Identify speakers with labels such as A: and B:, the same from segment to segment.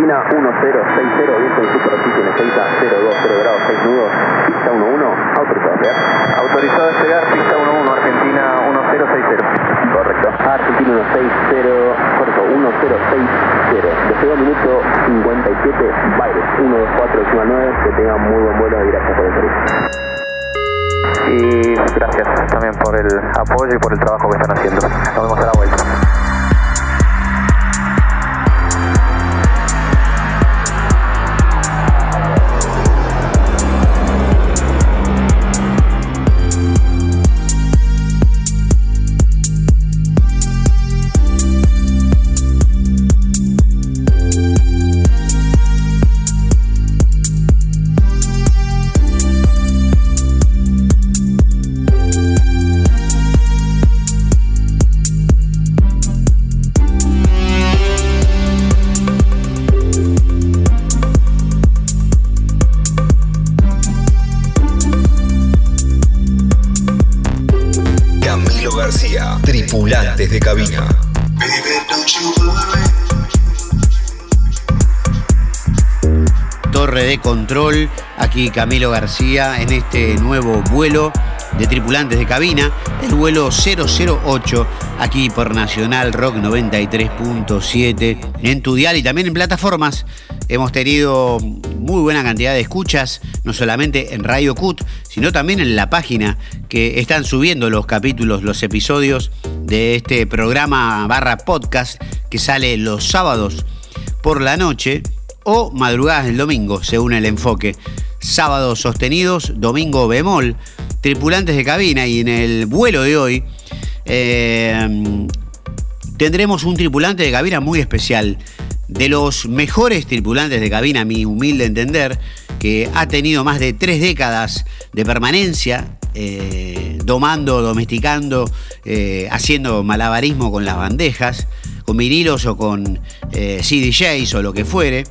A: Argentina 1060, viento en superficie en 020 grados 6 nudos, pista 11, autorizado a llegar.
B: Autorizado a llegar, pista 11, Argentina 1060.
A: Correcto. Argentina 160, correcto, 1060. Deseo minuto 57, Baires 124 9, que tengan muy buen vuelo y gracias por el servicio.
B: Y gracias también por el apoyo y por el trabajo que están haciendo. Nos vemos a la vuelta.
C: Camilo García en este nuevo vuelo de tripulantes de cabina, el vuelo 008, aquí por Nacional Rock 93.7, en tu y también en plataformas. Hemos tenido muy buena cantidad de escuchas, no solamente en Radio Cut, sino también en la página que están subiendo los capítulos, los episodios de este programa barra podcast que sale los sábados por la noche o madrugadas del domingo, según el enfoque. Sábados sostenidos, domingo bemol, tripulantes de cabina y en el vuelo de hoy eh, tendremos un tripulante de cabina muy especial. De los mejores tripulantes de cabina, mi humilde entender, que ha tenido más de tres décadas de permanencia eh, domando, domesticando, eh, haciendo malabarismo con las bandejas, con vinilos o con eh, CDJs o lo que fuere.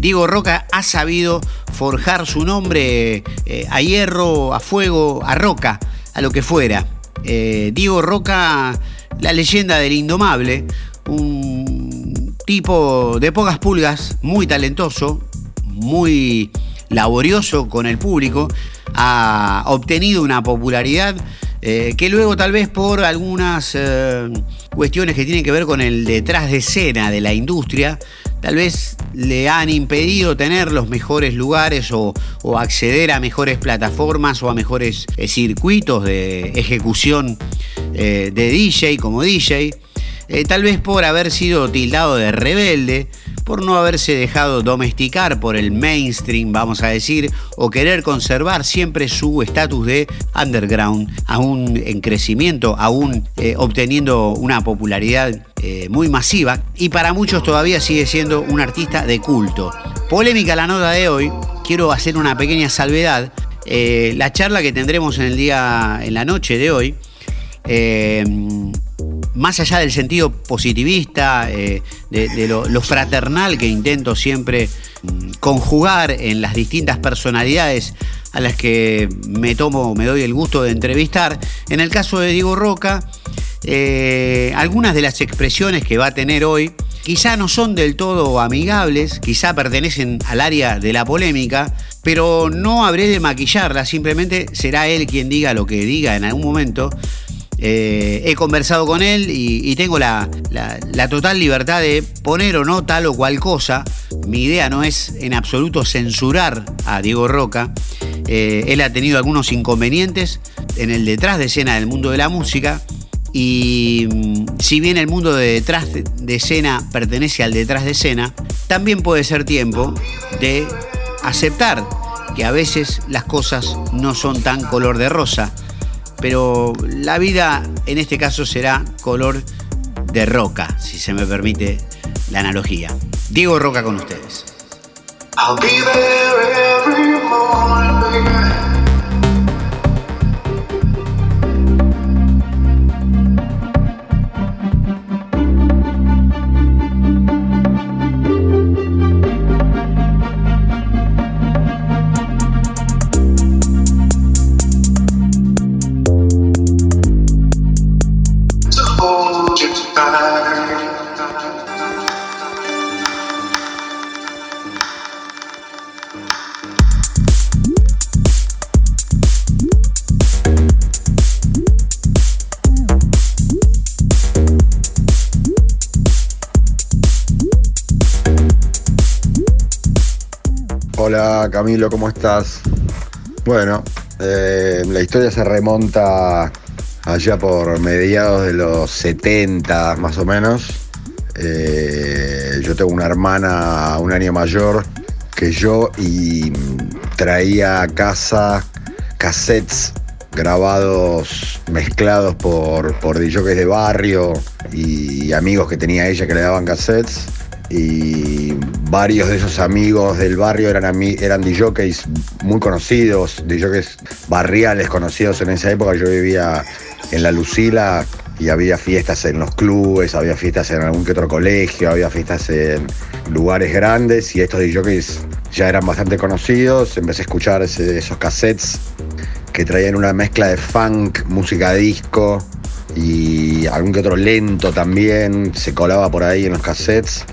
C: Diego Roca ha sabido forjar su nombre a hierro, a fuego, a roca, a lo que fuera. Diego Roca, la leyenda del indomable, un tipo de pocas pulgas, muy talentoso, muy laborioso con el público, ha obtenido una popularidad eh, que luego tal vez por algunas eh, cuestiones que tienen que ver con el detrás de escena de la industria, tal vez le han impedido tener los mejores lugares o, acceder a mejores plataformas o a mejores eh, circuitos de ejecución de DJ como DJ. Tal vez por haber sido tildado de rebelde, por no haberse dejado domesticar por el mainstream, vamos a decir, o querer conservar siempre su estatus de underground, aún en crecimiento, aún eh, obteniendo una popularidad eh, muy masiva, y para muchos todavía sigue siendo un artista de culto. Polémica la nota de hoy, quiero hacer una pequeña salvedad. Eh, la charla que tendremos en el día, en la noche de hoy, más allá del sentido positivista, eh, de, lo, fraternal que intento siempre mm, conjugar en las distintas personalidades a las que me tomo, me doy el gusto de entrevistar, en el caso de Diego Roca, eh, algunas de las expresiones que va a tener hoy quizá no son del todo amigables, quizá pertenecen al área de la polémica, pero no habré de maquillarlas, simplemente será él quien diga lo que diga en algún momento eh, he conversado con él y, tengo la, total libertad de poner o no tal o cual cosa. Mi idea no es en absoluto censurar a Diego Roca. Eh, él ha tenido algunos inconvenientes en el detrás de escena del mundo de la música. Y mm, si bien el mundo de detrás de escena pertenece al detrás de escena, también puede ser tiempo de aceptar que a veces las cosas no son tan color de rosa pero la vida en este caso será color de roca, si se me permite la analogía. Diego Roca con ustedes.
D: Hola Camilo, ¿cómo estás? Bueno, eh, la historia se remonta allá por mediados de los 70 más o menos. Eh, yo tengo una hermana un año mayor que yo y traía a casa cassettes grabados, mezclados por, por de barrio y amigos que tenía ella que le daban cassettes. Y varios de esos amigos del barrio eran, eran DJs muy conocidos, DJs barriales conocidos en esa época. Yo vivía en La Lucila y había fiestas en los clubes, había fiestas en algún que otro colegio, había fiestas en lugares grandes y estos DJs ya eran bastante conocidos. Empecé a escuchar esos cassettes que traían una mezcla de funk, música disco y algún que otro lento también, se colaba por ahí en los cassettes.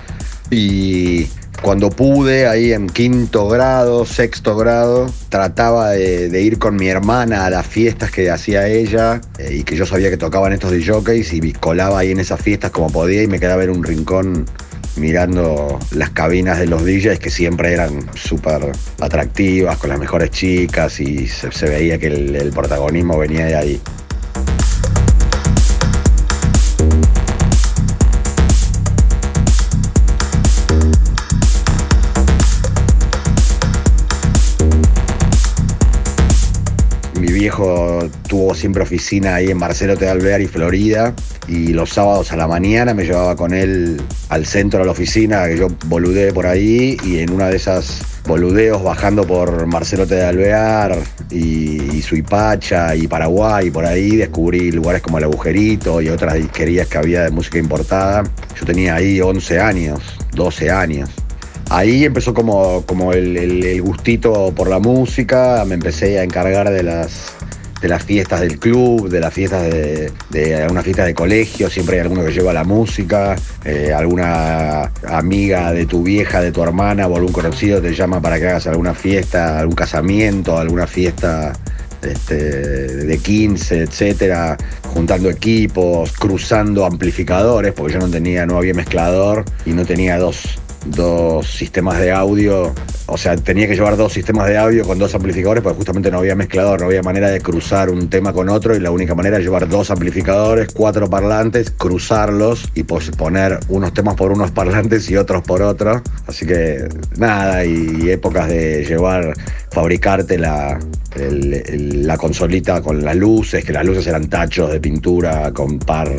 D: Y cuando pude, ahí en quinto grado, sexto grado, trataba de, ir con mi hermana a las fiestas que hacía ella eh, y que yo sabía que tocaban estos DJs y colaba ahí en esas fiestas como podía y me quedaba en un rincón mirando las cabinas de los DJs que siempre eran súper atractivas, con las mejores chicas y se, veía que el protagonismo venía de ahí. Viejo tuvo siempre oficina ahí en Marcelo de Alvear y Florida y los sábados a la mañana me llevaba con él al centro de la oficina que yo boludé por ahí y en una de esas boludeos bajando por Marcelo de Alvear y, Suipacha y Paraguay y por ahí descubrí lugares como El Agujerito y otras disquerías que había de música importada. Yo tenía ahí 11 años, 12 años ahí empezó como, como el, gustito por la música, me empecé a encargar de las, de las fiestas del club, de las fiestas de, de fiestas de colegio, siempre hay alguno que lleva la música, eh, alguna amiga de tu vieja, de tu hermana o algún conocido te llama para que hagas alguna fiesta, algún casamiento, alguna fiesta este, de 15, etcétera, juntando equipos, cruzando amplificadores, porque yo no tenía, no había mezclador y no tenía dos dos sistemas de audio, o sea, tenía que llevar dos sistemas de audio con dos amplificadores porque justamente no había mezclador, no había manera de cruzar un tema con otro y la única manera era llevar dos amplificadores, cuatro parlantes, cruzarlos y poner unos temas por unos parlantes y otros por otros. Así que nada, y épocas de llevar, fabricarte la, consolita con las luces, que las luces eran tachos de pintura con par,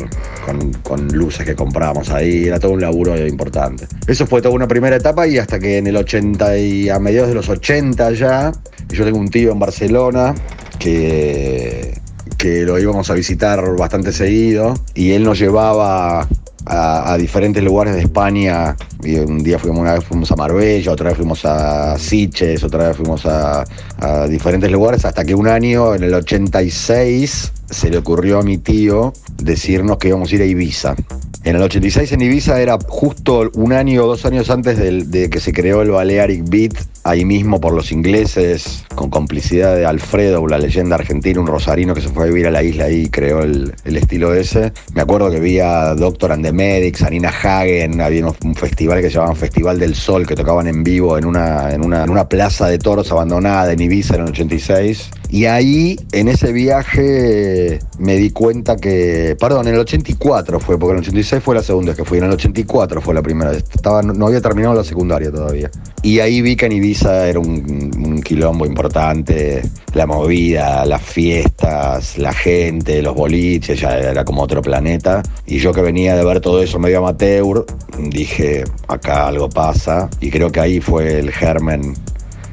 D: con, luces que comprábamos ahí, era todo un laburo importante. Eso fue toda una primera etapa y hasta que en el 80 y a mediados de los 80 ya, yo tengo un tío en Barcelona que, que lo íbamos a visitar bastante seguido y él nos llevaba a, diferentes lugares de España. Y un día fuimos, una vez fuimos a Marbella, otra vez fuimos a Siches, otra vez fuimos a, a diferentes lugares, hasta que un año, en el 86, se le ocurrió a mi tío decirnos que íbamos a ir a Ibiza. En el 86 en Ibiza era justo un año o dos años antes de, que se creó el Balearic Beat, ahí mismo por los ingleses, con complicidad de Alfredo, la leyenda argentina, un rosarino que se fue a vivir a la isla y creó el, estilo ese. Me acuerdo que vi a Doctor and the Medics, a Nina Hagen, había un festival que se llamaban Festival del Sol, que tocaban en vivo en una, en una, en una plaza de toros abandonada en Ibiza en el 86. Y ahí, en ese viaje, me di cuenta que, perdón, en el 84 fue, porque en el 86 fue la segunda que fui, en el 84 fue la primera, Estaba, no había terminado la secundaria todavía. Y ahí vi que en Ibiza era un, quilombo importante, la movida, las fiestas, la gente, los boliches, ya era como otro planeta. Y yo que venía de ver todo eso medio amateur, dije, acá algo pasa. Y creo que ahí fue el germen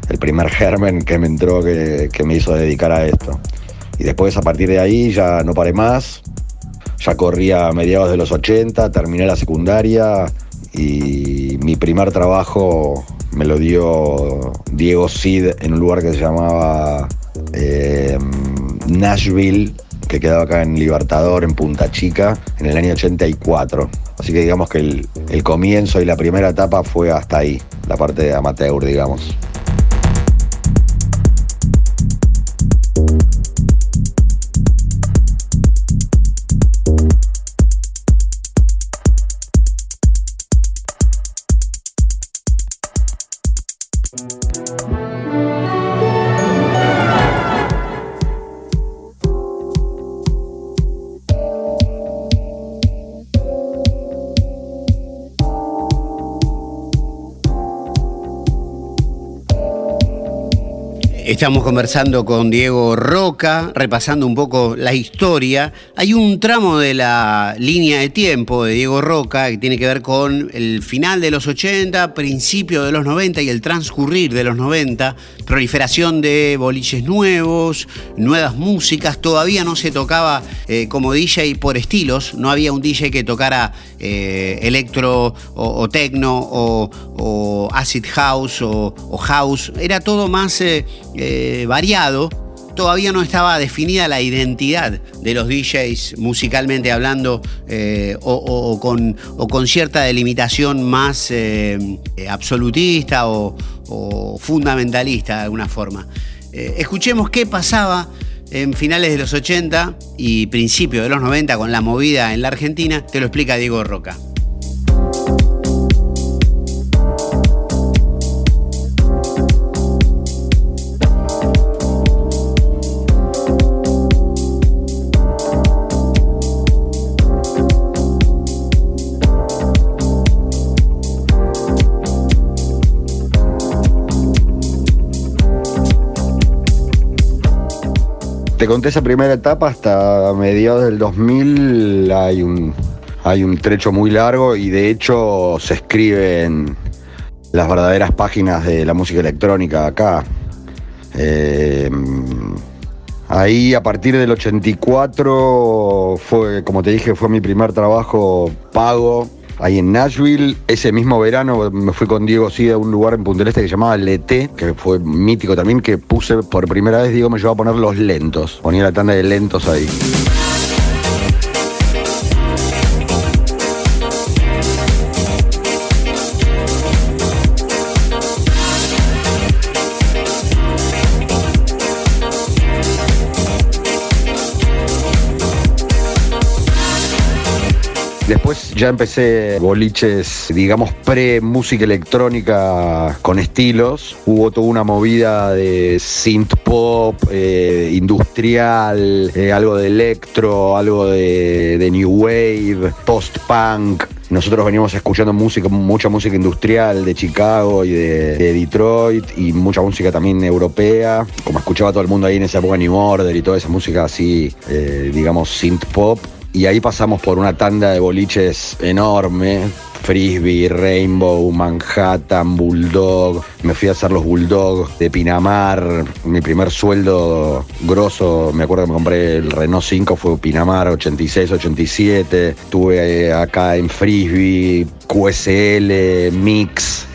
D: el primer germen que me entró que, me hizo dedicar a esto. Y después a partir de ahí ya no paré más, ya corría a mediados de los 80, terminé la secundaria y mi primer trabajo me lo dio Diego Cid en un lugar que se llamaba eh, Nashville, que quedaba acá en Libertador, en Punta Chica, en el año 84. Así que digamos que el, el comienzo y la primera etapa fue hasta ahí, la parte de amateur, digamos.
C: Estamos conversando con Diego Roca, repasando un poco la historia. Hay un tramo de la línea de tiempo de Diego Roca que tiene que ver con el final de los 80, principio de los 90 y el transcurrir de los 90, proliferación de boliches nuevos, nuevas músicas. Todavía no se tocaba eh, como DJ por estilos, no había un DJ que tocara eh, electro o, techno o, acid house o, house. Era todo más... Eh, eh, variado, todavía no estaba definida la identidad de los DJs musicalmente hablando eh, o, con, con, cierta delimitación más eh, absolutista o, fundamentalista de alguna forma. escuchemos qué pasaba en finales de los 80 y principios de los 90 con la movida en la Argentina, te lo explica Diego Roca.
D: Conté esa primera etapa hasta mediados del 2000 hay un, hay un trecho muy largo y de hecho se escriben las verdaderas páginas de la música electrónica acá. Eh, ahí a partir del 84 fue, como te dije, fue mi primer trabajo pago ahí en Nashville. Ese mismo verano me fui con Diego sí a un lugar en Punta Este que se llamaba Lete, que fue mítico también, que puse por primera vez, Diego me llevó a poner los lentos. Ponía la tanda de lentos ahí. Ya empecé boliches, digamos, pre-música electrónica con estilos. Hubo toda una movida de synth pop, eh, industrial, eh, algo de electro, algo de, new wave, post-punk. Nosotros veníamos escuchando música, mucha música industrial de Chicago y de, Detroit y mucha música también europea, como escuchaba todo el mundo ahí en esa época New Order y toda esa música así, eh, digamos, synth pop y ahí pasamos por una tanda de boliches enorme. Frisbee, Rainbow, Manhattan, Bulldog. Me fui a hacer los Bulldog de Pinamar. Mi primer sueldo grosso, me acuerdo que me compré el Renault 5, fue Pinamar 86, 87. Estuve acá en Frisbee, QSL, Mix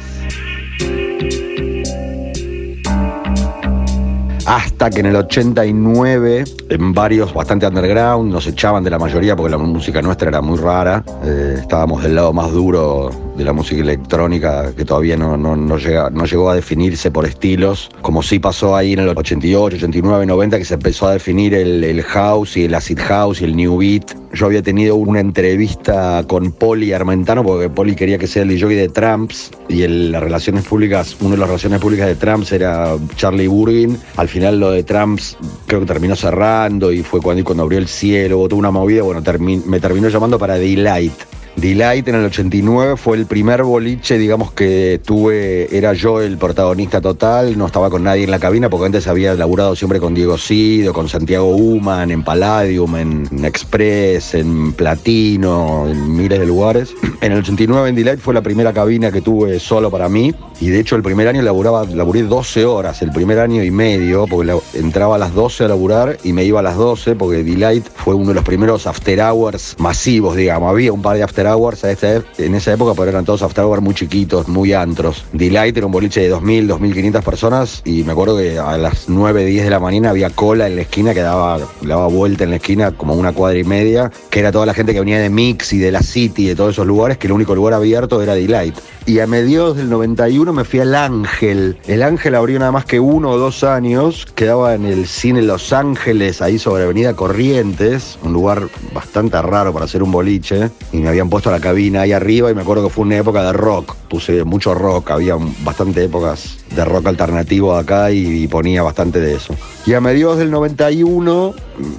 D: hasta que en el 89, en varios bastante underground, nos echaban de la mayoría porque la música nuestra era muy rara. Eh, estábamos del lado más duro de la música electrónica que todavía no, no, llega, no llegó a definirse por estilos, como sí pasó ahí en el 88, 89, 90, que se empezó a definir el, el house y el acid house y el new beat. Yo había tenido una entrevista con Poli Armentano, porque Poli quería que sea el DJ de Tramps, y en las relaciones públicas, una de las relaciones públicas de Tramps era Charlie Burgin. Al final lo de Tramps creo que terminó cerrando y fue cuando, cuando abrió el cielo, toda una movida, bueno, me terminó llamando para Delight Delight en el 89 fue el primer boliche, digamos, que tuve, era yo el protagonista total, no estaba con nadie en la cabina, porque antes había laburado siempre con Diego Sido, con Santiago Human, en Palladium, en Express, en Platino, en miles de lugares. En el 89 en Delight fue la primera cabina que tuve solo para mí, y de hecho el primer año laburaba, laburé 12 horas, el primer año y medio, porque entraba a las 12 a laburar y me iba a las 12, porque Delight fue uno de los primeros after hours masivos, digamos, había un par de after hours en esa época, eran todos after hours muy chiquitos, muy antros. Delight era un boliche de 2.000, 2.500 personas y me acuerdo que a las 9, 10 de la mañana había cola en la esquina que daba, daba vuelta en la esquina como una cuadra y media, que era toda la gente que venía de Mix y de la City y de todos esos lugares, que el único lugar abierto era Delight. Y a mediados del 91 me fui al Ángel. El Ángel abrió nada más que uno o dos años, quedaba en el cine Los Ángeles, ahí sobre Avenida Corrientes, un lugar bastante raro para hacer un boliche, y me habían puesto la cabina ahí arriba y me acuerdo que fue una época de rock. Puse mucho rock, había bastante épocas de rock alternativo acá y, ponía bastante de eso. Y a mediados del 91,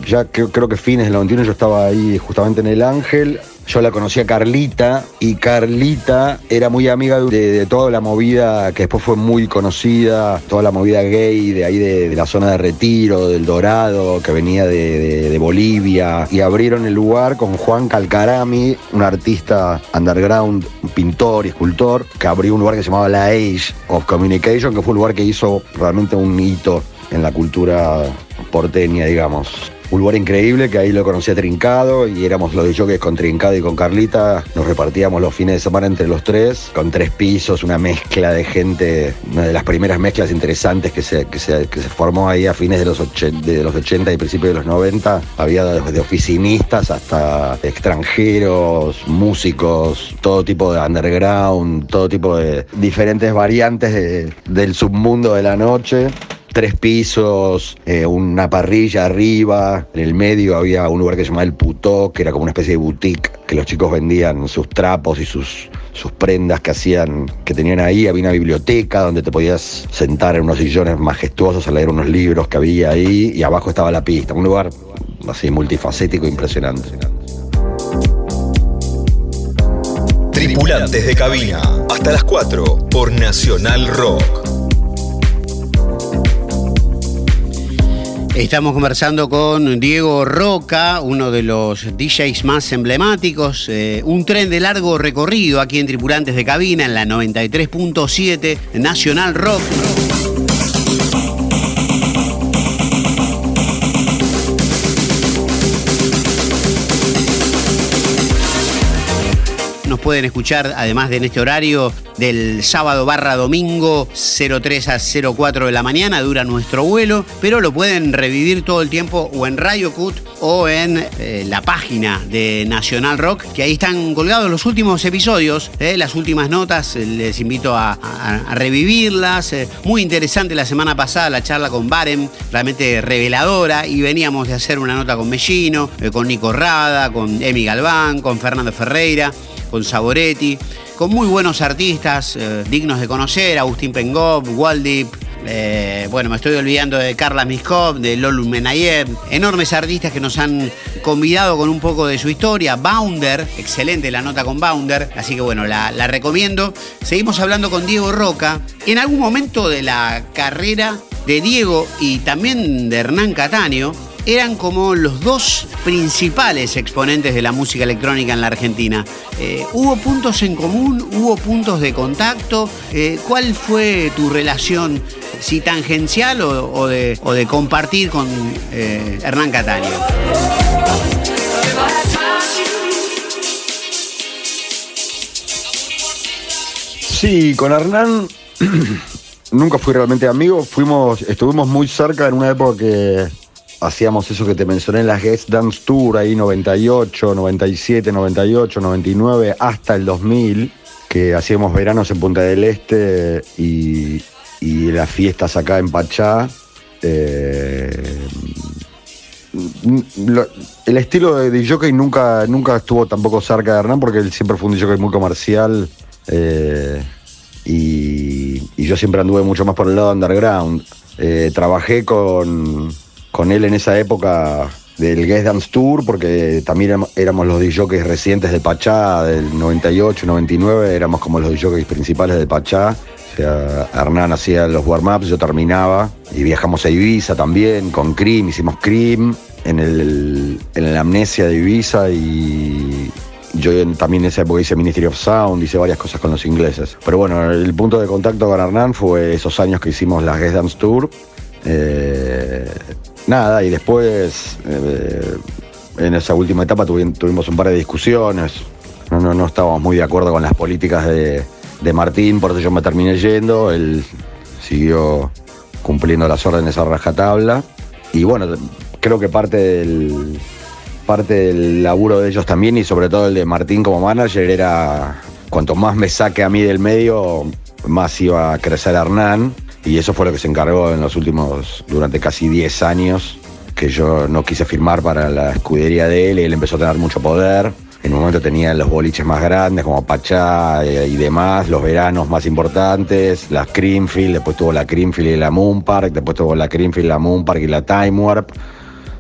D: ya creo que fines del 91 yo estaba ahí justamente en El Ángel, yo la conocí a Carlita y Carlita era muy amiga de, toda la movida que después fue muy conocida, toda la movida gay de ahí de, la zona de Retiro, del Dorado, que venía de, Bolivia. Y abrieron el lugar con Juan Calcarami, un artista underground, un pintor y escultor, que abrió un lugar que se llamaba La Age of Communication, que fue un lugar que hizo realmente un hito en la cultura porteña, digamos un lugar increíble que ahí lo conocía Trincado y éramos los de jockeys con Trincado y con Carlita. Nos repartíamos los fines de semana entre los tres, con tres pisos, una mezcla de gente, una de las primeras mezclas interesantes que se, que se, formó ahí a fines de los, de los 80 y principios de los 90. Había desde oficinistas hasta extranjeros, músicos, todo tipo de underground, todo tipo de diferentes variantes del submundo de la noche tres pisos, eh, una parrilla arriba, en el medio había un lugar que se llamaba El Putó, que era como una especie de boutique, que los chicos vendían sus trapos y sus, sus prendas que hacían, que tenían ahí, había una biblioteca donde te podías sentar en unos sillones majestuosos a leer unos libros que había ahí, y abajo estaba la pista, un lugar así multifacético impresionante.
E: Tripulantes de cabina, hasta las 4 por Nacional Rock.
C: Estamos conversando con Diego Roca, uno de los DJs más emblemáticos. Eh, un tren de largo recorrido aquí en Tripulantes de Cabina en la 93.7 Nacional Rock. Pueden escuchar, además de en este horario, del sábado barra domingo 03 a 04 de la mañana, dura nuestro vuelo, pero lo pueden revivir todo el tiempo o en Radio Cut o en eh, la página de Nacional Rock, que ahí están colgados los últimos episodios, eh, las últimas notas, les invito a, revivirlas. Eh, muy interesante la semana pasada la charla con Barem, realmente reveladora, y veníamos de hacer una nota con Mellino, con Nico Rada, con Emi Galván, con Fernando Ferreira con Saboretti, con muy buenos artistas eh, dignos de conocer, Agustín Pengov, Waldip, eh, bueno, me estoy olvidando de Carla Miskov, de Lolu Menayev, enormes artistas que nos han convidado con un poco de su historia. Bounder, excelente la nota con Bounder, así que bueno, la, la recomiendo. Seguimos hablando con Diego Roca. En algún momento de la carrera de Diego y también de Hernán Cataño, eran como los dos principales exponentes de la música electrónica en la Argentina. Eh, ¿Hubo puntos en común? ¿Hubo puntos de contacto? Eh, ¿Cuál fue tu relación, si tangencial o, de, compartir con eh, Hernán Cataño?
D: Sí, con Hernán nunca fui realmente amigo, fuimos, estuvimos muy cerca en una época que hacíamos eso que te mencioné en las Guest Dance Tour, ahí 98, 97, 98, 99, hasta el 2000, que hacíamos veranos en Punta del Este y, las fiestas acá en Pachá. Eh, el estilo de DJ nunca, nunca estuvo tampoco cerca de Hernán porque él siempre fue un DJ muy comercial eh, y, yo siempre anduve mucho más por el lado underground. Eh, trabajé con, con él en esa época del Guest Dance Tour, porque también éramos los DJs recientes de Pachá, del 98, 99, éramos como los DJs principales de Pachá. O sea, Hernán hacía los warm-ups, yo terminaba y viajamos a Ibiza también con Cream, hicimos Cream en, el, en la amnesia de Ibiza y yo también en esa época hice Ministry of Sound, hice varias cosas con los ingleses. Pero bueno, el punto de contacto con Hernán fue esos años que hicimos la Guest Dance Tour. Eh, nada, y después eh, en esa última etapa tuvimos un par de discusiones. No, no, no estábamos muy de acuerdo con las políticas de, Martín, por eso yo me terminé yendo. Él siguió cumpliendo las órdenes a rajatabla. Y bueno, creo que parte del, parte del laburo de ellos también y sobre todo el de Martín como manager era cuanto más me saque a mí del medio, más iba a crecer Hernán. Y eso fue lo que se encargó en los últimos, durante casi 10 años, que yo no quise firmar para la escudería de él él empezó a tener mucho poder. En un momento tenía los boliches más grandes como Pachá eh, y demás, los veranos más importantes, las Creamfield, después tuvo la Creamfield y la Moon Park, después tuvo la Creamfield, la Moon Park y la Time Warp.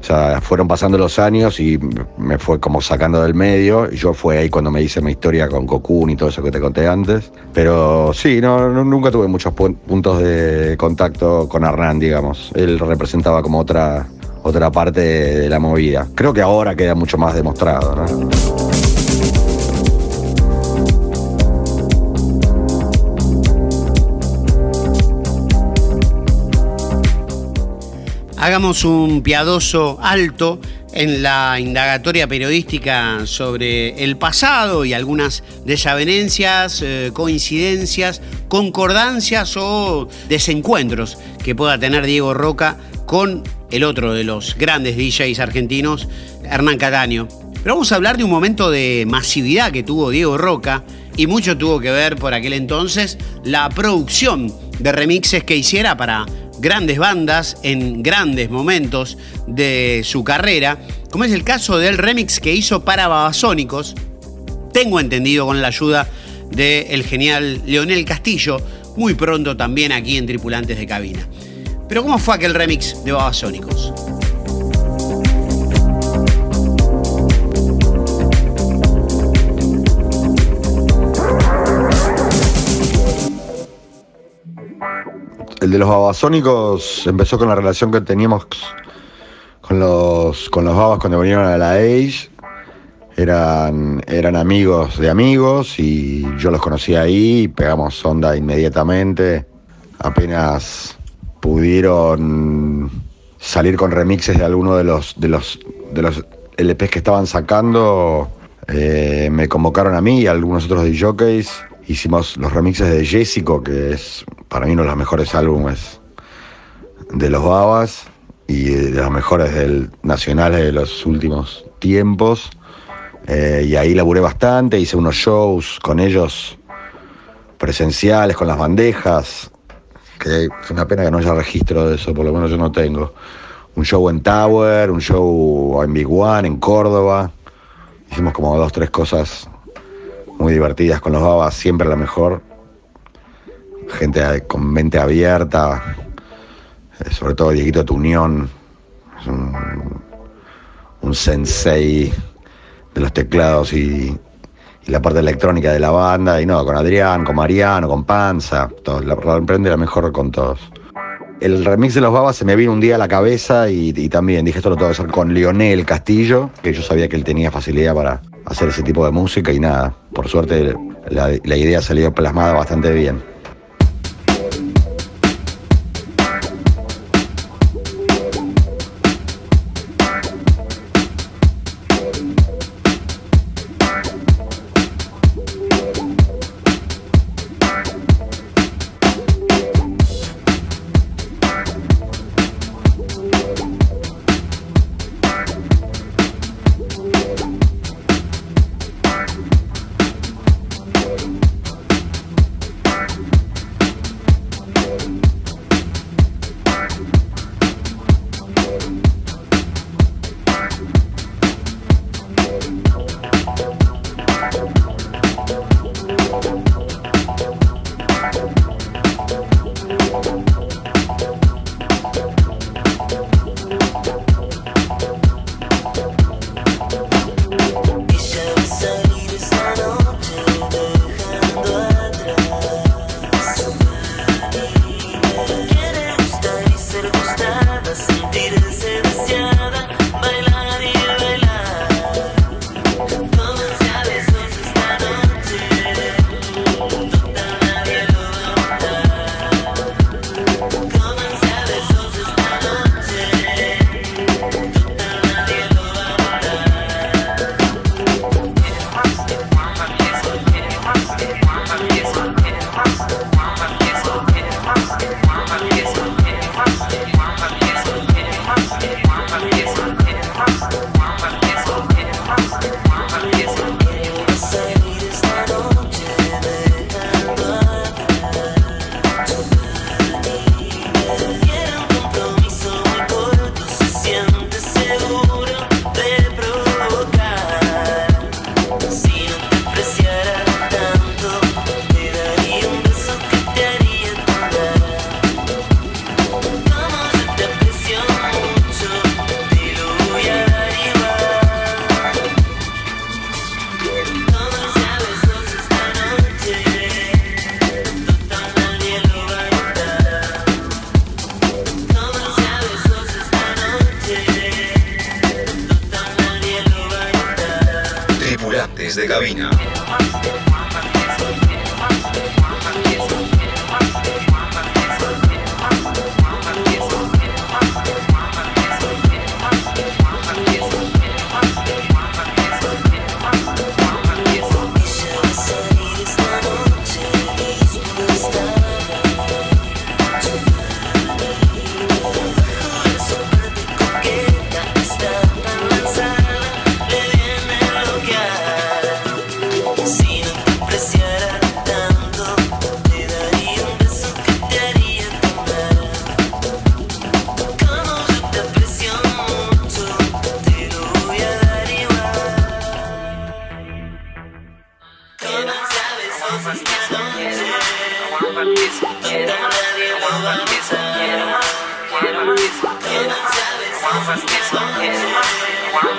D: O sea, fueron pasando los años y me fue como sacando del medio. Yo fue ahí cuando me hice mi historia con Cocoon y todo eso que te conté antes. Pero sí, no, nunca tuve muchos puntos de contacto con Hernán, digamos. Él representaba como otra, otra parte de la movida. Creo que ahora queda mucho más demostrado, ¿no?
C: Hagamos un piadoso alto en la indagatoria periodística sobre el pasado y algunas desavenencias, eh, coincidencias, concordancias o desencuentros que pueda tener Diego Roca con el otro de los grandes DJs argentinos, Hernán Cataño. Pero vamos a hablar de un momento de masividad que tuvo Diego Roca y mucho tuvo que ver por aquel entonces la producción de remixes que hiciera para grandes bandas en grandes momentos de su carrera, como es el caso del remix que hizo para Babasónicos, tengo entendido con la ayuda del genial Leonel Castillo, muy pronto también aquí en Tripulantes de Cabina. Pero ¿cómo fue aquel remix de Babasónicos?
D: El de los babasónicos empezó con la relación que teníamos con los, con los babas cuando vinieron a la Age. Eran, eran amigos de amigos y yo los conocí ahí pegamos onda inmediatamente. Apenas pudieron salir con remixes de alguno de los, de los, de los LPs que estaban sacando, eh, me convocaron a mí y a algunos otros de jockeys hicimos los remixes de Jessico, que es para mí uno de los mejores álbumes de los Babas y de los mejores del, nacionales de los últimos tiempos. Eh, y ahí laburé bastante, hice unos shows con ellos presenciales, con las bandejas, que es una pena que no haya registro de eso, por lo menos yo no tengo. Un show en Tower, un show en Big One, en Córdoba. Hicimos como dos, tres cosas muy divertidas con los babas, siempre la mejor. Gente con mente abierta, eh, sobre todo Dieguito Tunión, es un, sensei de los teclados y, la parte electrónica de la banda, y no, con Adrián, con Mariano, con Panza, todo, la, emprende la mejor con todos. El remix de los babas se me vino un día a la cabeza y, también dije esto lo tengo que hacer con Lionel Castillo, que yo sabía que él tenía facilidad para, hacer ese tipo de música y nada, por suerte la, la idea salió plasmada bastante bien.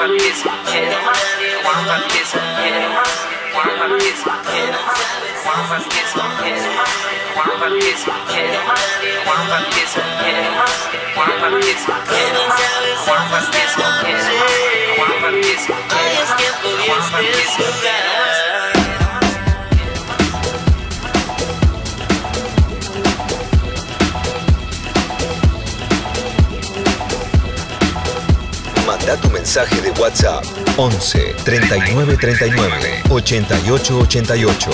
F: about this? Yeah. Why about this?
E: Manda tu mensaje de WhatsApp 11 39 39 88 88.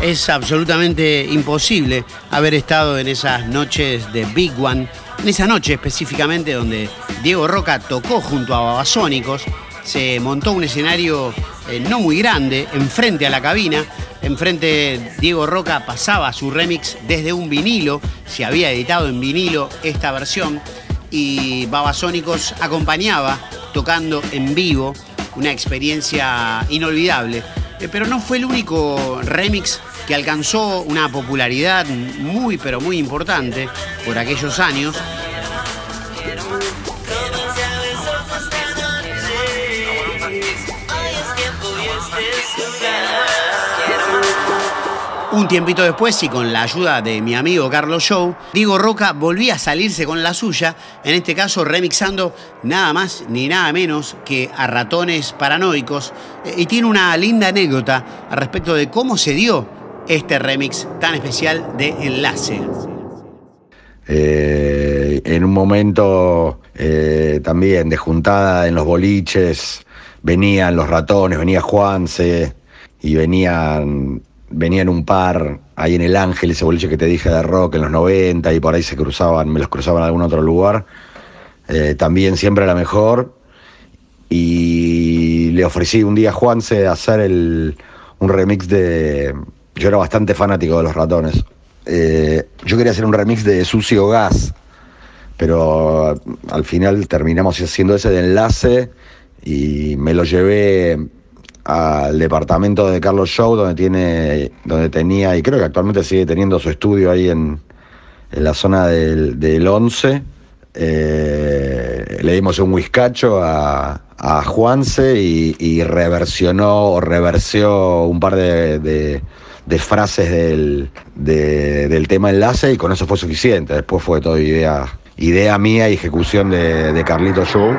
C: Es absolutamente imposible haber estado en esas noches de Big One, en esa noche específicamente donde Diego Roca tocó junto a Babasónicos, se montó un escenario eh, no muy grande, enfrente a la cabina, enfrente Diego Roca pasaba su remix desde un vinilo, se había editado en vinilo esta versión, y Babasónicos acompañaba tocando en vivo, una experiencia inolvidable. Eh, pero no fue el único remix que alcanzó una popularidad muy pero muy importante por aquellos años. Un tiempito después y con la ayuda de mi amigo Carlos Show, Diego Roca volvía a salirse con la suya, en este caso remixando nada más ni nada menos que a ratones paranoicos, eh, y tiene una linda anécdota respecto de cómo se dio este remix tan especial de Enlace.
D: Eh, en un momento eh, también de juntada en los boliches, venían los ratones, venía Juanse y venían, venían un par ahí en el Ángel, ese boliche que te dije de rock en los 90 y por ahí se cruzaban, me los cruzaban en algún otro lugar. Eh, también siempre la mejor. Y le ofrecí un día a Juanse hacer el, un remix de... Yo era bastante fanático de los ratones. Eh, yo quería hacer un remix de Sucio Gas, pero al final terminamos haciendo ese de enlace y me lo llevé al departamento de Carlos Show donde tiene donde tenía y creo que actualmente sigue teniendo su estudio ahí en, en la zona del, del 11 Eh, le dimos un whiskacho a, a Juanse y, y reversionó o reversió un par de, de- de frases del, de- del tema enlace y con eso fue suficiente. Después fue todo idea, idea mía y ejecución de, de Carlito Show.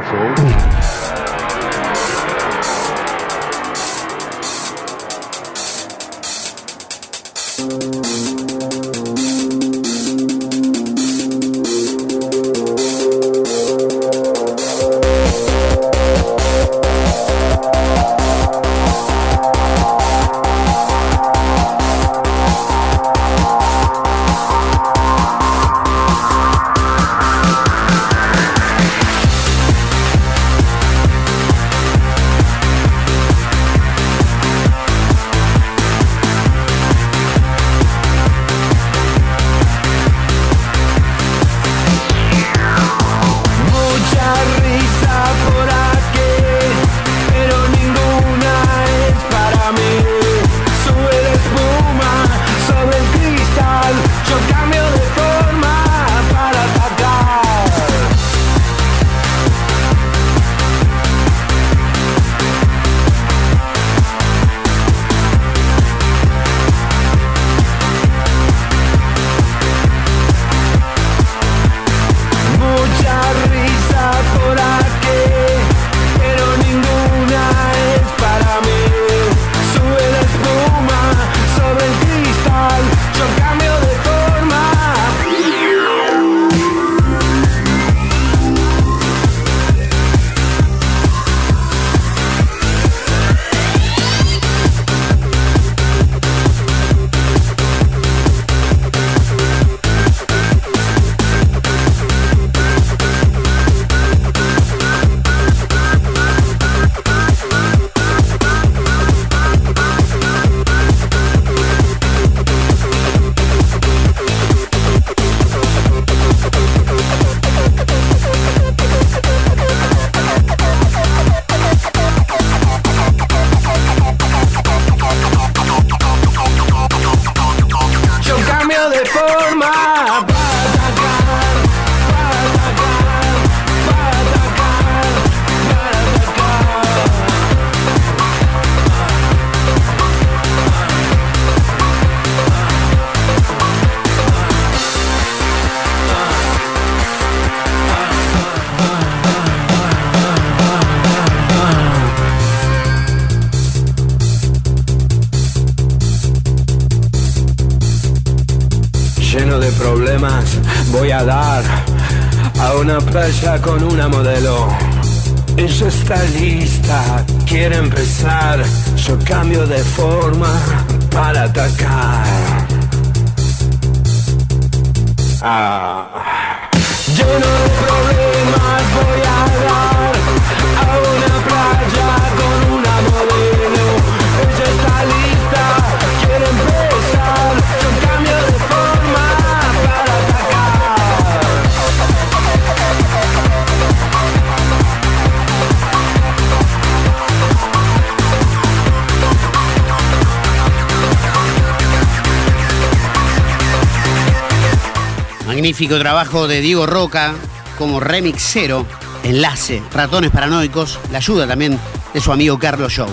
G: Problemas voy a dar a una playa con una modelo. Ella está lista, quiere empezar, yo cambio de forma para atacar. Ah. Lleno de problemas
C: Magnífico trabajo de Diego Roca como remixero, enlace, ratones paranoicos, la ayuda también de su amigo Carlos Show.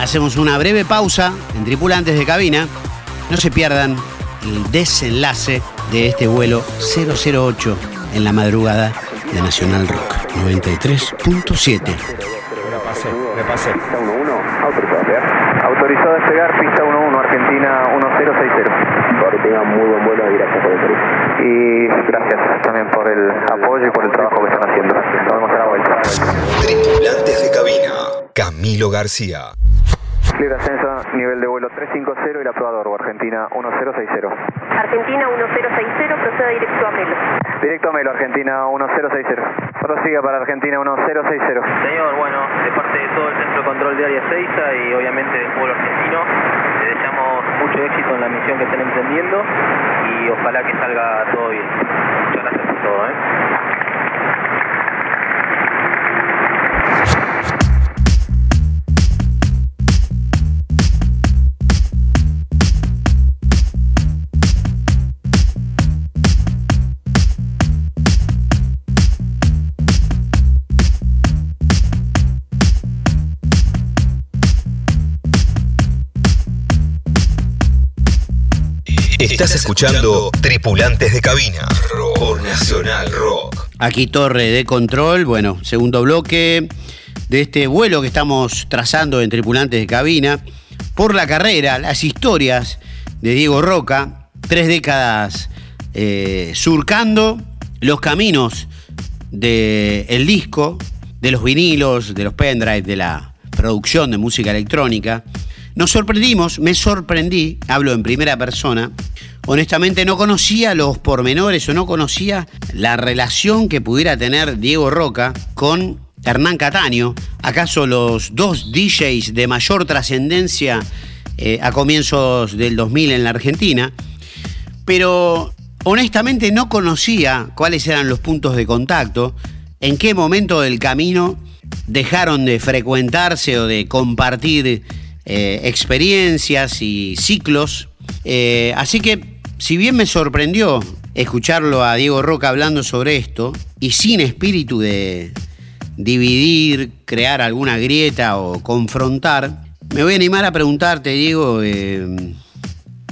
C: Hacemos una breve pausa en tripulantes de cabina. No se pierdan el desenlace de este vuelo 008 en la madrugada de Nacional Rock 93.7.
B: Repase, repase.
A: Pista 11, autorizado a despegar.
B: Autorizado a despegar, pista 11, Argentina 1060.
A: Por tengan muy buen vuelo y gracias por el servicio.
B: Y gracias también por el apoyo y por el trabajo que están haciendo. Nos vemos a la vuelta.
E: Tripulantes de cabina. Camilo García.
B: Libre ascenso, nivel de vuelo 350 y la prueba de orbo, Argentina 1060.
H: Argentina 1060, proceda directo a Melo.
B: Directo a Melo, Argentina 1060. Prosiga para Argentina 1060.
I: Señor, bueno, de parte de todo el Centro de Control de Área 6 y obviamente del pueblo argentino, le deseamos mucho éxito en la misión que estén emprendiendo y ojalá que salga todo bien. Muchas gracias por todo, ¿eh?
E: Estás escuchando Tripulantes de cabina por Nacional Rock.
C: Aquí Torre de Control, bueno, segundo bloque de este vuelo que estamos trazando en tripulantes de cabina por la carrera, las historias de Diego Roca, tres décadas eh, surcando los caminos del disco, de los vinilos, de los pendrives, de la producción de música electrónica. Nos sorprendimos, me sorprendí, hablo en primera persona, honestamente no conocía los pormenores o no conocía la relación que pudiera tener Diego Roca con Hernán Cataño, acaso los dos DJs de mayor trascendencia eh, a comienzos del 2000 en la Argentina, pero honestamente no conocía cuáles eran los puntos de contacto, en qué momento del camino dejaron de frecuentarse o de compartir eh, experiencias y ciclos. Eh, así que, si bien me sorprendió escucharlo a Diego Roca hablando sobre esto, y sin espíritu de dividir, crear alguna grieta o confrontar, me voy a animar a preguntarte, Diego, eh,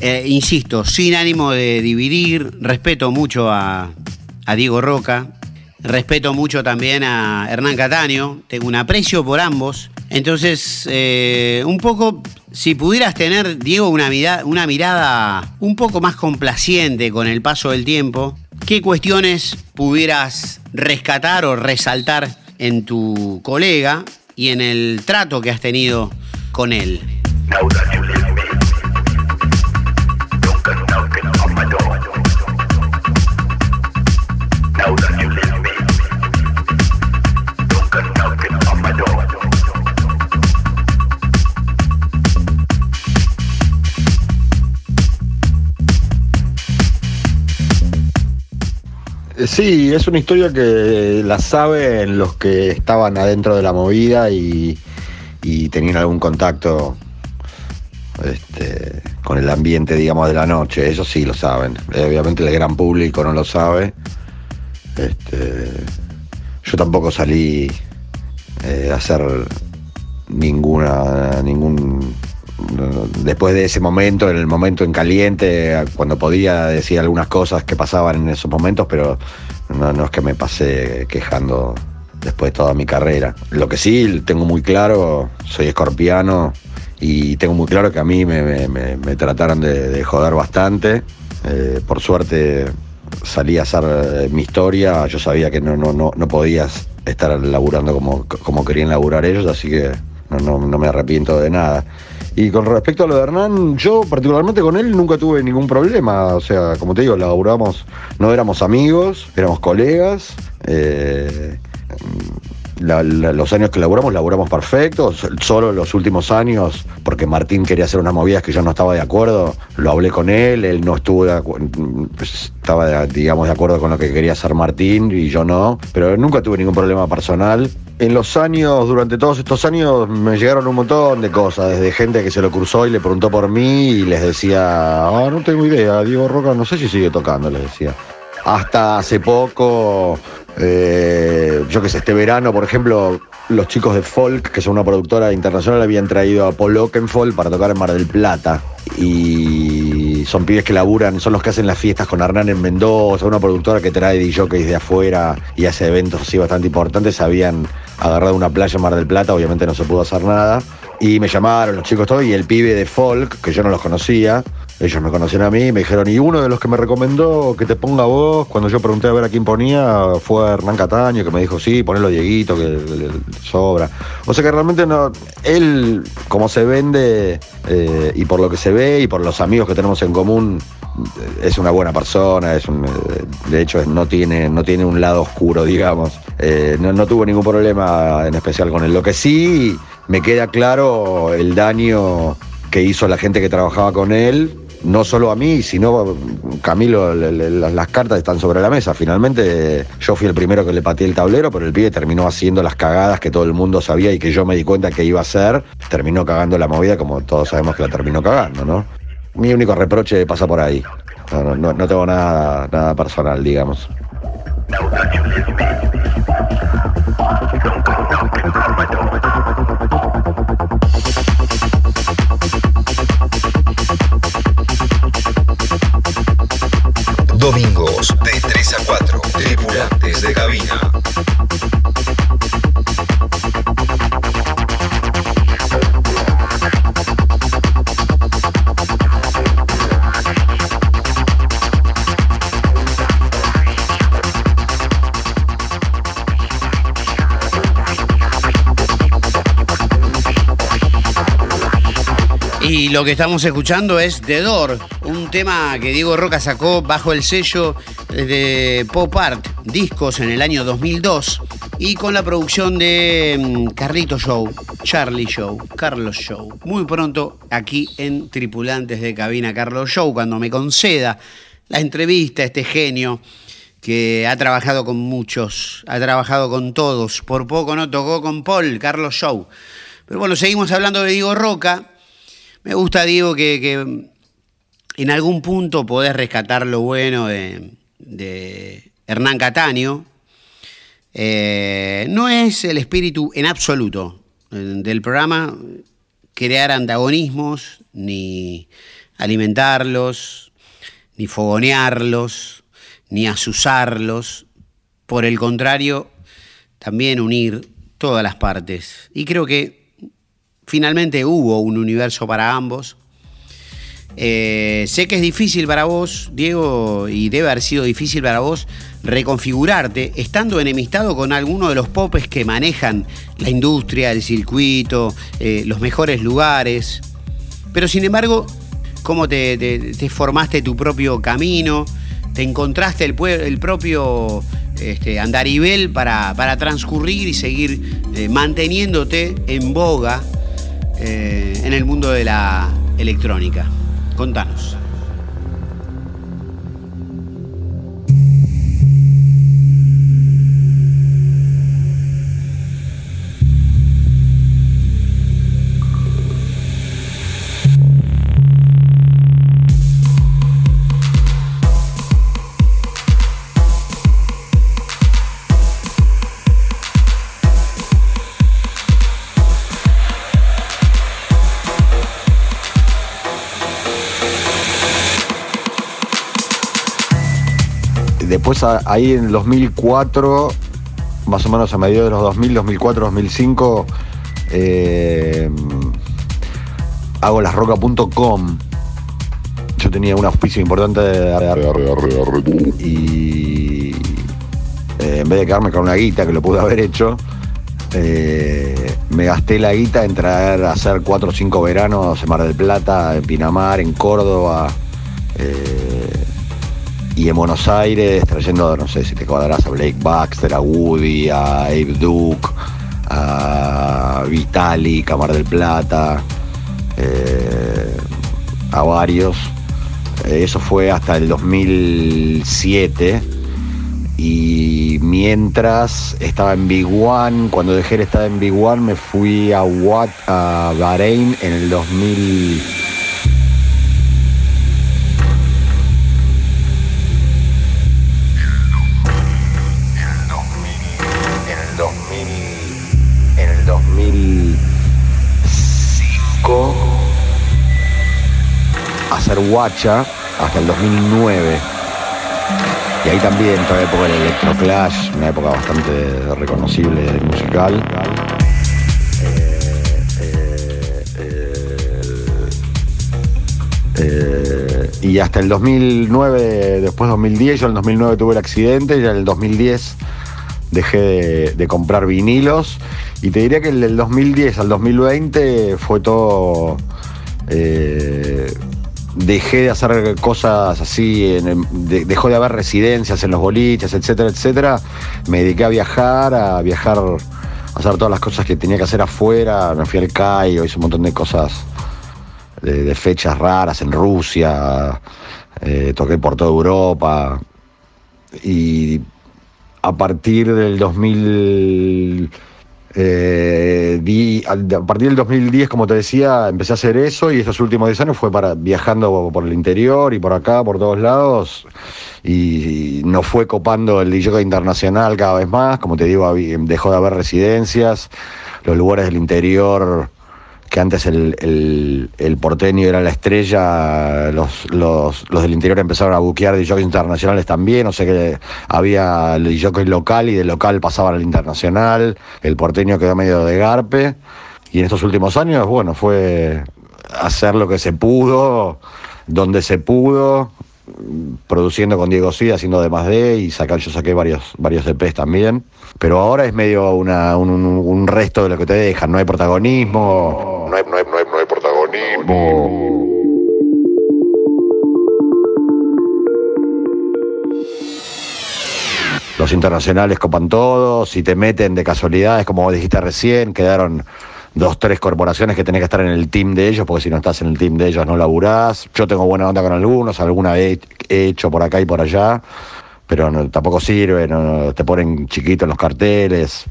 C: eh, insisto, sin ánimo de dividir, respeto mucho a, a Diego Roca, respeto mucho también a Hernán Cataño, tengo un aprecio por ambos. Entonces, eh, un poco, si pudieras tener, Diego, una mirada, un poco más complaciente con el paso del tiempo, ¿qué cuestiones pudieras rescatar o resaltar en tu colega y en el trato que has tenido con él?
D: Sí, es una historia que la saben los que estaban adentro de la movida y, tenían algún contacto este, con el ambiente, digamos, de la noche. Eso sí lo saben. Eh, Obviamente el gran público no lo sabe. Este, yo tampoco salí eh, a hacer ninguna, ningún después de ese momento, en el momento en caliente, cuando podía decir algunas cosas que pasaban en esos momentos, pero no, es que me pasé quejando después de toda mi carrera. Lo que sí tengo muy claro, soy escorpiano y tengo muy claro que a mí me, me- trataron de, de joder bastante. Eh, por suerte salí a hacer eh, mi historia, yo sabía que no, no, no, no podías estar laburando como, como querían laburar ellos, así que no, no me arrepiento de nada. Y con respecto a lo de Hernán, yo particularmente con él nunca tuve ningún problema. O sea, como te digo, laburamos, no éramos amigos, éramos colegas. eh, los años que laburamos, laburamos perfectos. Solo los últimos años, porque Martín quería hacer unas movidas que yo no estaba de acuerdo, lo hablé con él, él no estuvo de pues, estaba, digamos, de acuerdo con lo que quería hacer Martín y yo no. Pero nunca tuve ningún problema personal. En los años, durante todos estos años, me llegaron un montón de cosas, desde gente que se lo cruzó y le preguntó por mí y les decía, ah, no tengo idea, Diego Roca, no sé si sigue tocando, les decía. Hasta hace poco, eh, yo que sé, este verano, por ejemplo, los chicos de Folk, que son una productora internacional, habían traído a Paul Oakenfold para tocar en Mar del Plata. Y son pibes que laburan, son los que hacen las fiestas con Hernán en Mendoza, una productora que trae DJs de afuera y hace eventos así bastante importantes. Habían agarrado una playa en Mar del Plata, obviamente no se pudo hacer nada. Y me llamaron los chicos todos y el pibe de Folk, que yo no los conocía, ellos me conocían a mí me dijeron, y uno de los que me recomendó que te ponga vos, cuando yo pregunté a ver a quién ponía, fue Hernán Cataño, que me dijo, sí, ponelo a Dieguito, que sobra. O sea que realmente no, él, como se vende, eh, y por lo que se ve, y por los amigos que tenemos en común, es una buena persona, es de hecho no tiene, no tiene un lado oscuro, digamos. Eh, no, no tuvo ningún problema en especial con él. Lo que sí me queda claro el daño que hizo la gente que trabajaba con él, no solo a mí, sino Camilo, las cartas están sobre la mesa. Finalmente yo fui el primero que le pateé el tablero, pero el pibe terminó haciendo las cagadas que todo el mundo sabía y que yo me di cuenta que iba a hacer. Terminó cagando la movida como todos sabemos que la terminó cagando, ¿no? Mi único reproche pasa por ahí. No, no- no, tengo nada, nada personal, digamos.
E: Domingos de 3 a 4. Tripulantes de cabina.
C: Lo que estamos escuchando es The Door, un tema que Diego Roca sacó bajo el sello de Pop Art Discos en el año 2002 y con la producción de mm, Carlito Show, Charlie Show, Carlos Show. Muy pronto aquí en Tripulantes de Cabina Carlos Show, cuando me conceda la entrevista a este genio que ha trabajado con muchos, ha trabajado con todos, por poco no tocó con Paul, Carlos Show. Pero bueno, seguimos hablando de Diego Roca. Me gusta, Diego, que, en algún punto podés rescatar lo bueno de, de Hernán Cataño. Eh, no es el espíritu en absoluto eh, del programa crear antagonismos, ni alimentarlos, ni fogonearlos, ni asusarlos. Por el contrario, también unir todas las partes. Y creo que finalmente hubo un universo para ambos. Eh, sé que es difícil para vos, Diego, y debe haber sido difícil para vos reconfigurarte estando enemistado con alguno de los popes que manejan la industria, el circuito, eh, los mejores lugares. Pero sin embargo, ¿cómo te, te- te formaste tu propio camino? ¿Te encontraste el, propio este, andarivel para, para transcurrir y seguir eh, manteniéndote en boga eh, en el mundo de la electrónica? Contanos.
D: Después a- ahí en el 2004, más o menos a mediados de los 2000, 2004, 2005, eh, hago lasroca.com. Yo tenía un auspicio importante de y eh, en vez de quedarme con una guita que lo pude haber hecho, eh, me gasté la guita en traer a hacer cuatro o cinco veranos en Mar del Plata, en Pinamar, en Córdoba eh, y en Buenos Aires, trayendo, no sé si te acordarás, a Blake Baxter, a Woody, a Abe Duke, a Vitalik, a Mar del Plata, eh, a varios. Eh, Eso fue hasta el 2007 y mientras estaba en Big One, cuando dejé de estar en Big One me fui a, Wat, a Bahrein en el 2000. Hacer Guacha hasta el 2009. Y ahí también, toda la época del Electroclash, una época bastante reconocible musical. Eh, eh, y hasta el 2009, después 2010, yo en el 2009 tuve el accidente y en el 2010 dejé de, comprar vinilos. Y te diría que el del 2010 al 2020 fue todo... eh, dejé de hacer cosas así, dejó de haber residencias en los boliches, etcétera, etcétera. Me dediqué a viajar, a viajar, a hacer todas las cosas que tenía que hacer afuera. Me fui al Cairo, hice un montón de cosas, de, de fechas raras en Rusia, eh, toqué por toda Europa. Y a partir del 2000... Eh, di- a a partir del 2010, como te decía, empecé a hacer eso y estos últimos 10 años fue para viajando por el interior y por acá, por todos lados. Y nos fue copando el DJ internacional cada vez más, como te digo, dejó de haber residencias, los lugares del interior que antes el, el- el porteño era la estrella, los, los, los del interior empezaron a buquear DJs internacionales también, o sea que había el DJ local y del local pasaban al internacional, el porteño quedó medio de garpe, y en estos últimos años, bueno, fue hacer lo que se pudo, donde se pudo, produciendo con Diego Cid, haciendo de más de y sacar, yo saqué varios, varios EPs también. Pero ahora es medio una, un, un- resto de lo que te dejan, no hay protagonismo, no hay, no hay, no hay, no hay protagonismo. Los internacionales copan todos, si te meten de casualidad, es como dijiste recién, quedaron dos, tres corporaciones que tenés que estar en el team de ellos, porque si no estás en el team de ellos no laburás. Yo tengo buena onda con algunos, alguna he hecho por acá y por allá, pero tampoco sirve, no- te ponen chiquito en los carteles.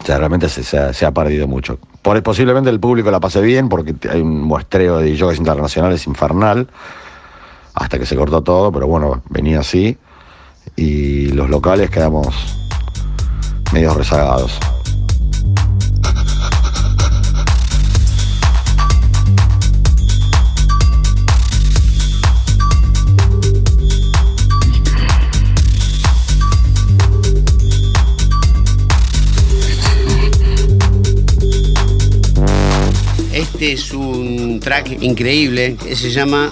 D: O sea, realmente se, se ha, se ha perdido mucho. Por, posiblemente el público la pase bien, porque hay un muestreo de yogas internacionales infernal, hasta que se cortó todo, pero bueno, venía así. Y los locales quedamos medio rezagados.
C: Este es un track increíble que se llama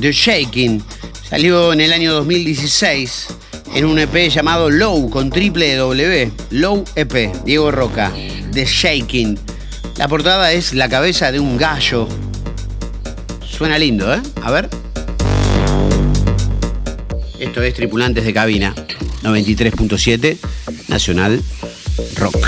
C: The Shaking. Salió en el año 2016 en un EP llamado Low con triple W. Low EP, Diego Roca. The Shaking. La portada es la cabeza de un gallo. Suena lindo, ¿eh? A ver. Esto es Tripulantes de Cabina. 93.7 Nacional Rock.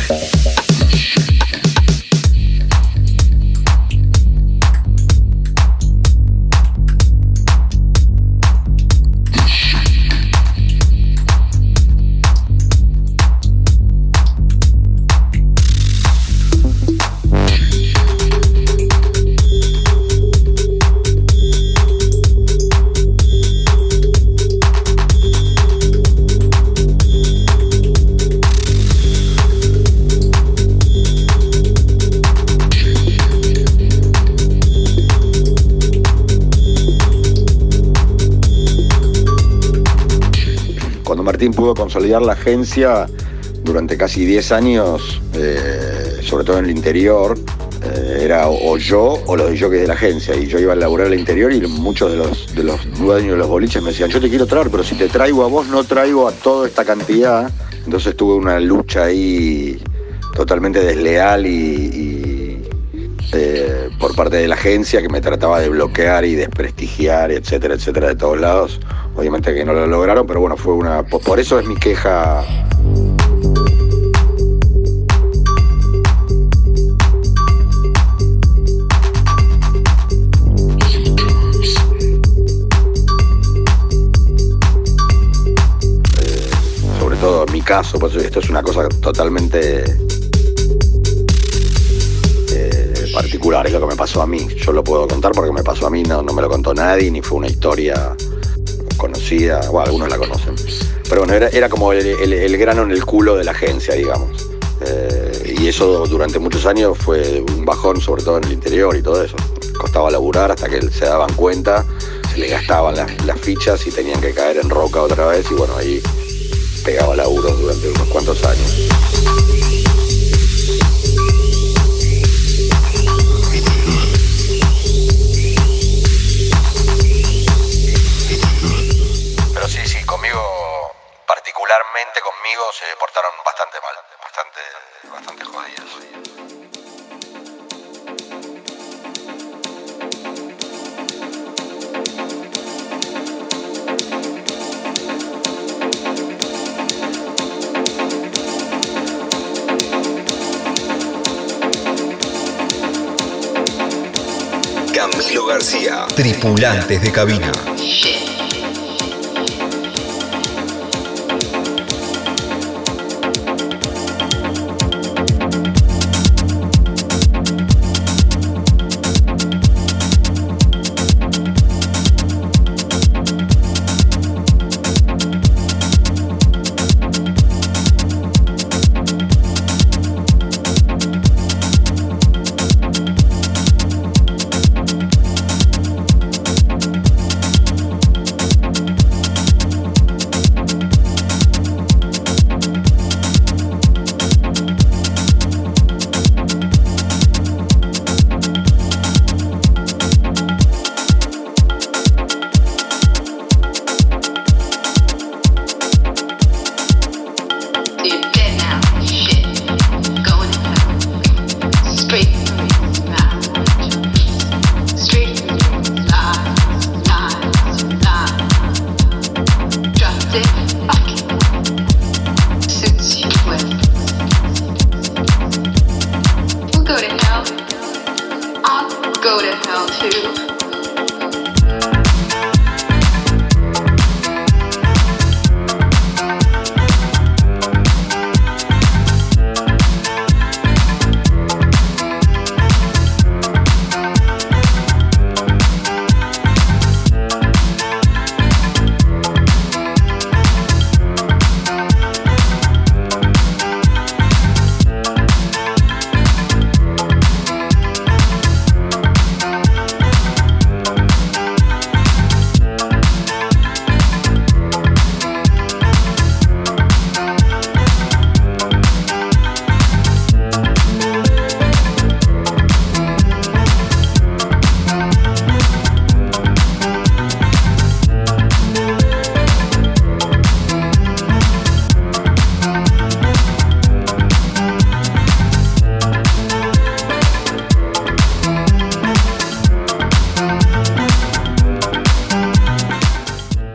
D: Martín pudo consolidar la agencia durante casi 10 años, eh, sobre todo en el interior, Eh, era o, yo o los de de la agencia. Y yo iba a laburar al interior y muchos de los, de los dueños de los boliches me decían, yo te quiero traer, pero si te traigo a vos, no traigo a toda esta cantidad. Entonces tuve una lucha ahí totalmente desleal y, y, eh, por parte de la agencia que me trataba de bloquear y desprestigiar, etcétera, etcétera, de todos lados. Obviamente que no lo lograron, pero bueno, fue una. Por, eso es mi queja. Sobre todo en mi caso, pues esto es una cosa totalmente eh, particular, es lo que me pasó a mí. Yo lo puedo contar porque me pasó a mí, no, no me lo contó nadie, ni fue una historia conocida, bueno, algunos la conocen. Pero bueno, era, era como el, grano en el culo de la agencia, digamos. Eh, y eso durante muchos años fue un bajón, sobre todo en el interior y todo eso. Costaba laburar hasta que se daban cuenta, se les gastaban las, las fichas y tenían que caer en roca otra vez y bueno, ahí pegaba laburos durante unos cuantos años. Conmigo, se portaron bastante mal, bastante, bastante jodidos.
E: Camilo García. Tripulantes de cabina.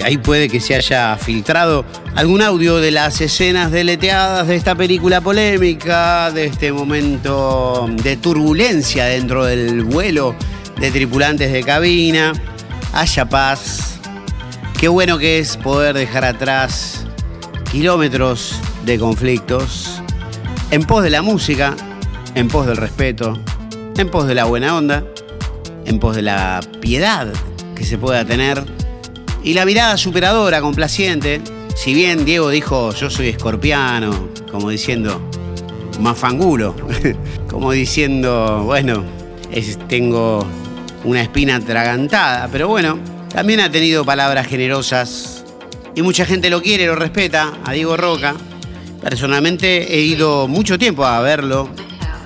C: Ahí puede que se haya filtrado algún audio de las escenas deleteadas de esta película polémica, de este momento de turbulencia dentro del vuelo de tripulantes de cabina. Haya paz. Qué bueno que es poder dejar atrás kilómetros de conflictos en pos de la música, en pos del respeto, en pos de la buena onda, en pos de la piedad que se pueda tener y la mirada superadora, complaciente. Si bien Diego dijo yo soy escorpiano, como diciendo mafangulo, como diciendo, bueno, es- tengo una espina atragantada, pero bueno, también ha tenido palabras generosas y mucha gente lo quiere, lo respeta, a Diego Roca. Personalmente he ido mucho tiempo a verlo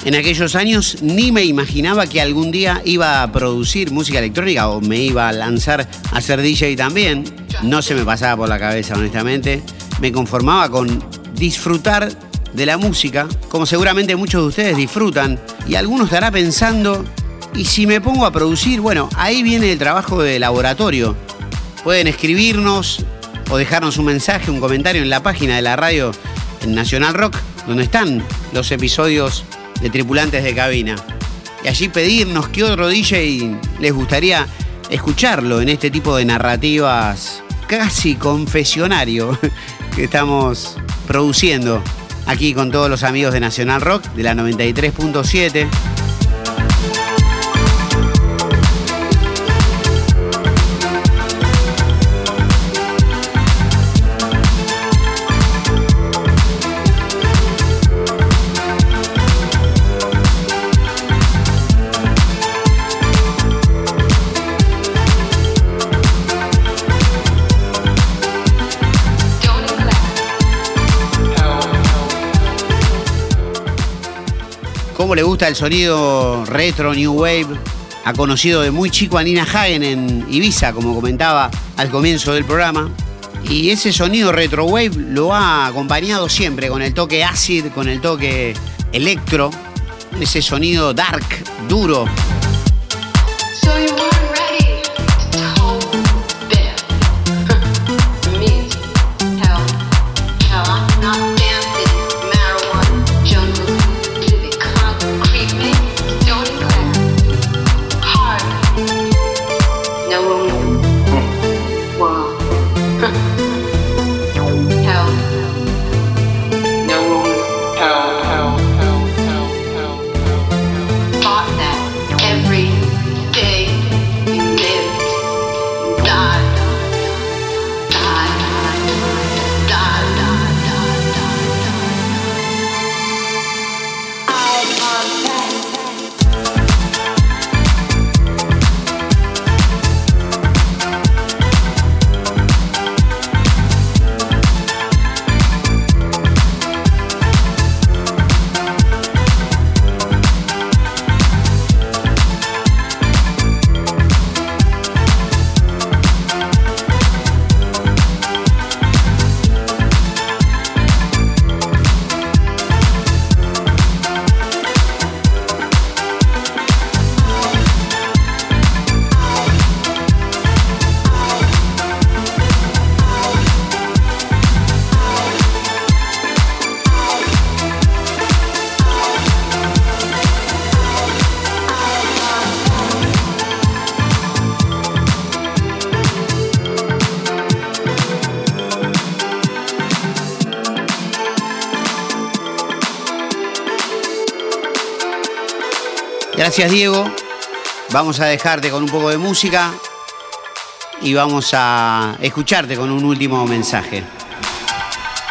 C: En aquellos años ni me imaginaba que algún día iba a producir música electrónica o me iba a lanzar a ser DJ también. No se me pasaba por la cabeza, honestamente. Me conformaba con disfrutar de la música, como seguramente muchos de ustedes disfrutan. Y algunos estará pensando, ¿y si me pongo a producir? Bueno, ahí viene el trabajo de laboratorio. Pueden escribirnos o dejarnos un mensaje, un comentario en la página de la radio en Nacional Rock, donde están los episodios de Tripulantes de Cabina. Y allí pedirnos qué otro DJ les gustaría escucharlo en este tipo de narrativas casi confesionario que estamos produciendo aquí con todos los amigos de Nacional Rock de la 93.7. cómo le gusta el sonido retro, new wave. Ha conocido de muy chico a Nina Hagen en Ibiza, como comentaba al comienzo del programa. Y ese sonido retro wave lo ha acompañado siempre con el toque acid, con el toque electro, ese sonido dark, duro. Gracias Diego. Vamos a dejarte con un poco de música y vamos a escucharte con un último mensaje.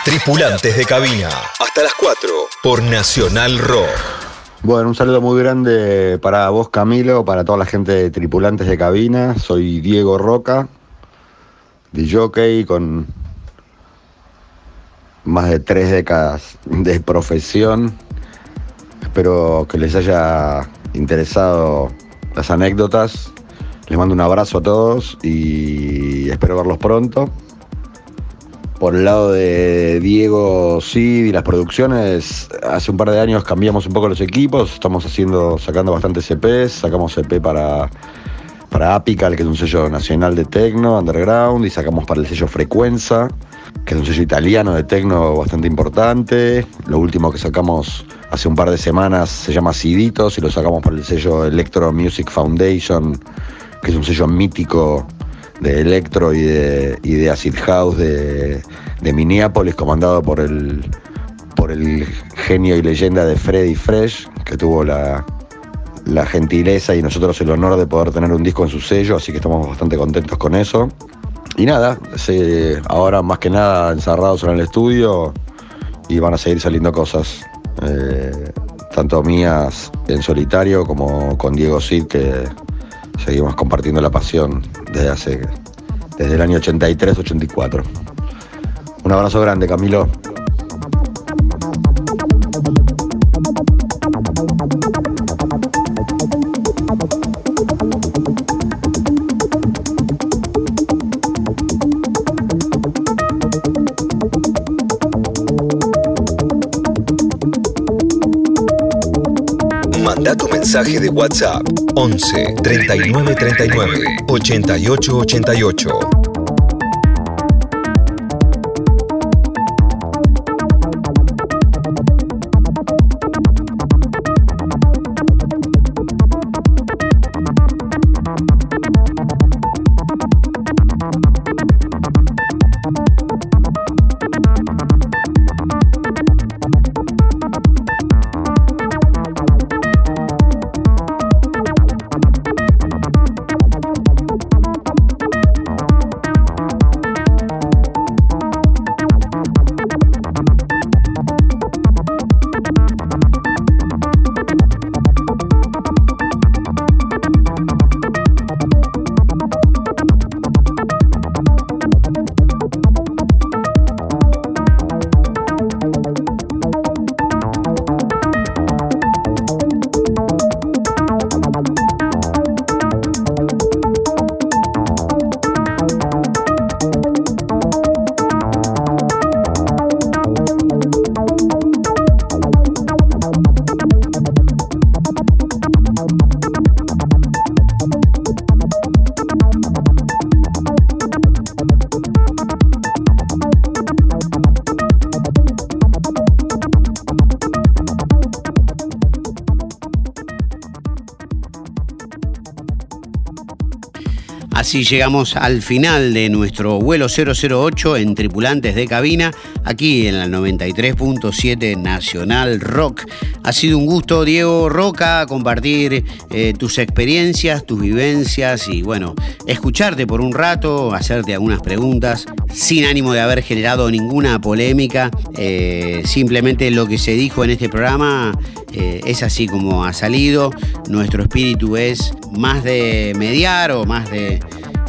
E: Tripulantes de cabina. Hasta las 4 por Nacional Rock.
D: Bueno, un saludo muy grande para vos, Camilo, para toda la gente de tripulantes de cabina. Soy Diego Roca, de jockey con más de tres décadas de profesión. Espero que les haya interesado las anécdotas. Les mando un abrazo a todos y espero verlos pronto. Por el lado de Diego Cid y las producciones, hace un par de años cambiamos un poco los equipos, estamos haciendo, sacando bastantes CPs, sacamos CP para, para Apical, que es un sello nacional de tecno, underground, y sacamos para el sello Frecuenza, que es un sello italiano de tecno bastante importante. Lo último que sacamos hace un par de semanas se llama Ciditos y lo sacamos para el sello Electro Music Foundation, que es un sello mítico de electro y de, acid house de, de Minneapolis, comandado por el, por el genio y leyenda de Freddy Fresh, que tuvo la, la gentileza y nosotros el honor de poder tener un disco en su sello, así que estamos bastante contentos con eso. Y nada, ahora más que nada encerrados en el estudio y van a seguir saliendo cosas, eh, tanto mías en solitario como con Diego Cid, que seguimos compartiendo la pasión desde hace desde el año 83-84. Un abrazo grande, Camilo.
E: WhatsApp 11 39 39 88 88.
C: Así llegamos al final de nuestro vuelo 008 en tripulantes de cabina, aquí en la 93.7 Nacional Rock. Ha sido un gusto, Diego Roca, compartir eh, tus experiencias, tus vivencias y bueno, escucharte por un rato, hacerte algunas preguntas, sin ánimo de haber generado ninguna polémica. Eh, simplemente lo que se dijo en este programa eh, es así como ha salido. Nuestro espíritu es más de mediar o más de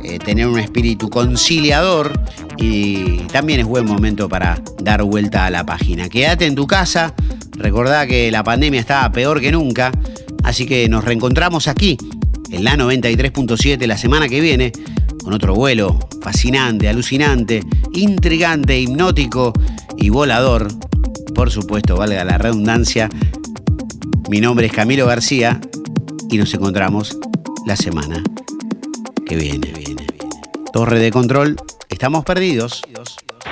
C: eh, tener un espíritu conciliador y también es buen momento para dar vuelta a la página. Quédate en tu casa, recordá que la pandemia está peor que nunca, así que nos reencontramos aquí en la 93.7 la semana que viene con otro vuelo fascinante, alucinante, intrigante, hipnótico y volador. Por supuesto, valga la redundancia. Mi nombre es Camilo García y nos encontramos la semana que viene. Torre de control, estamos perdidos.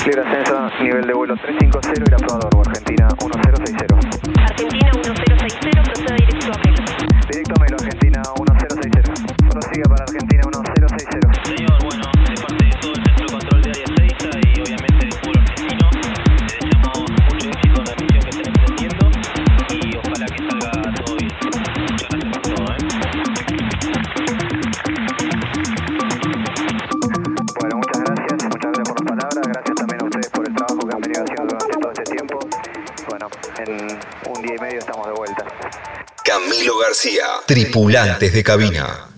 B: Clear ascenso, nivel de vuelo 350 y la probador, Argentina 1060.
E: Tripulantes de cabina.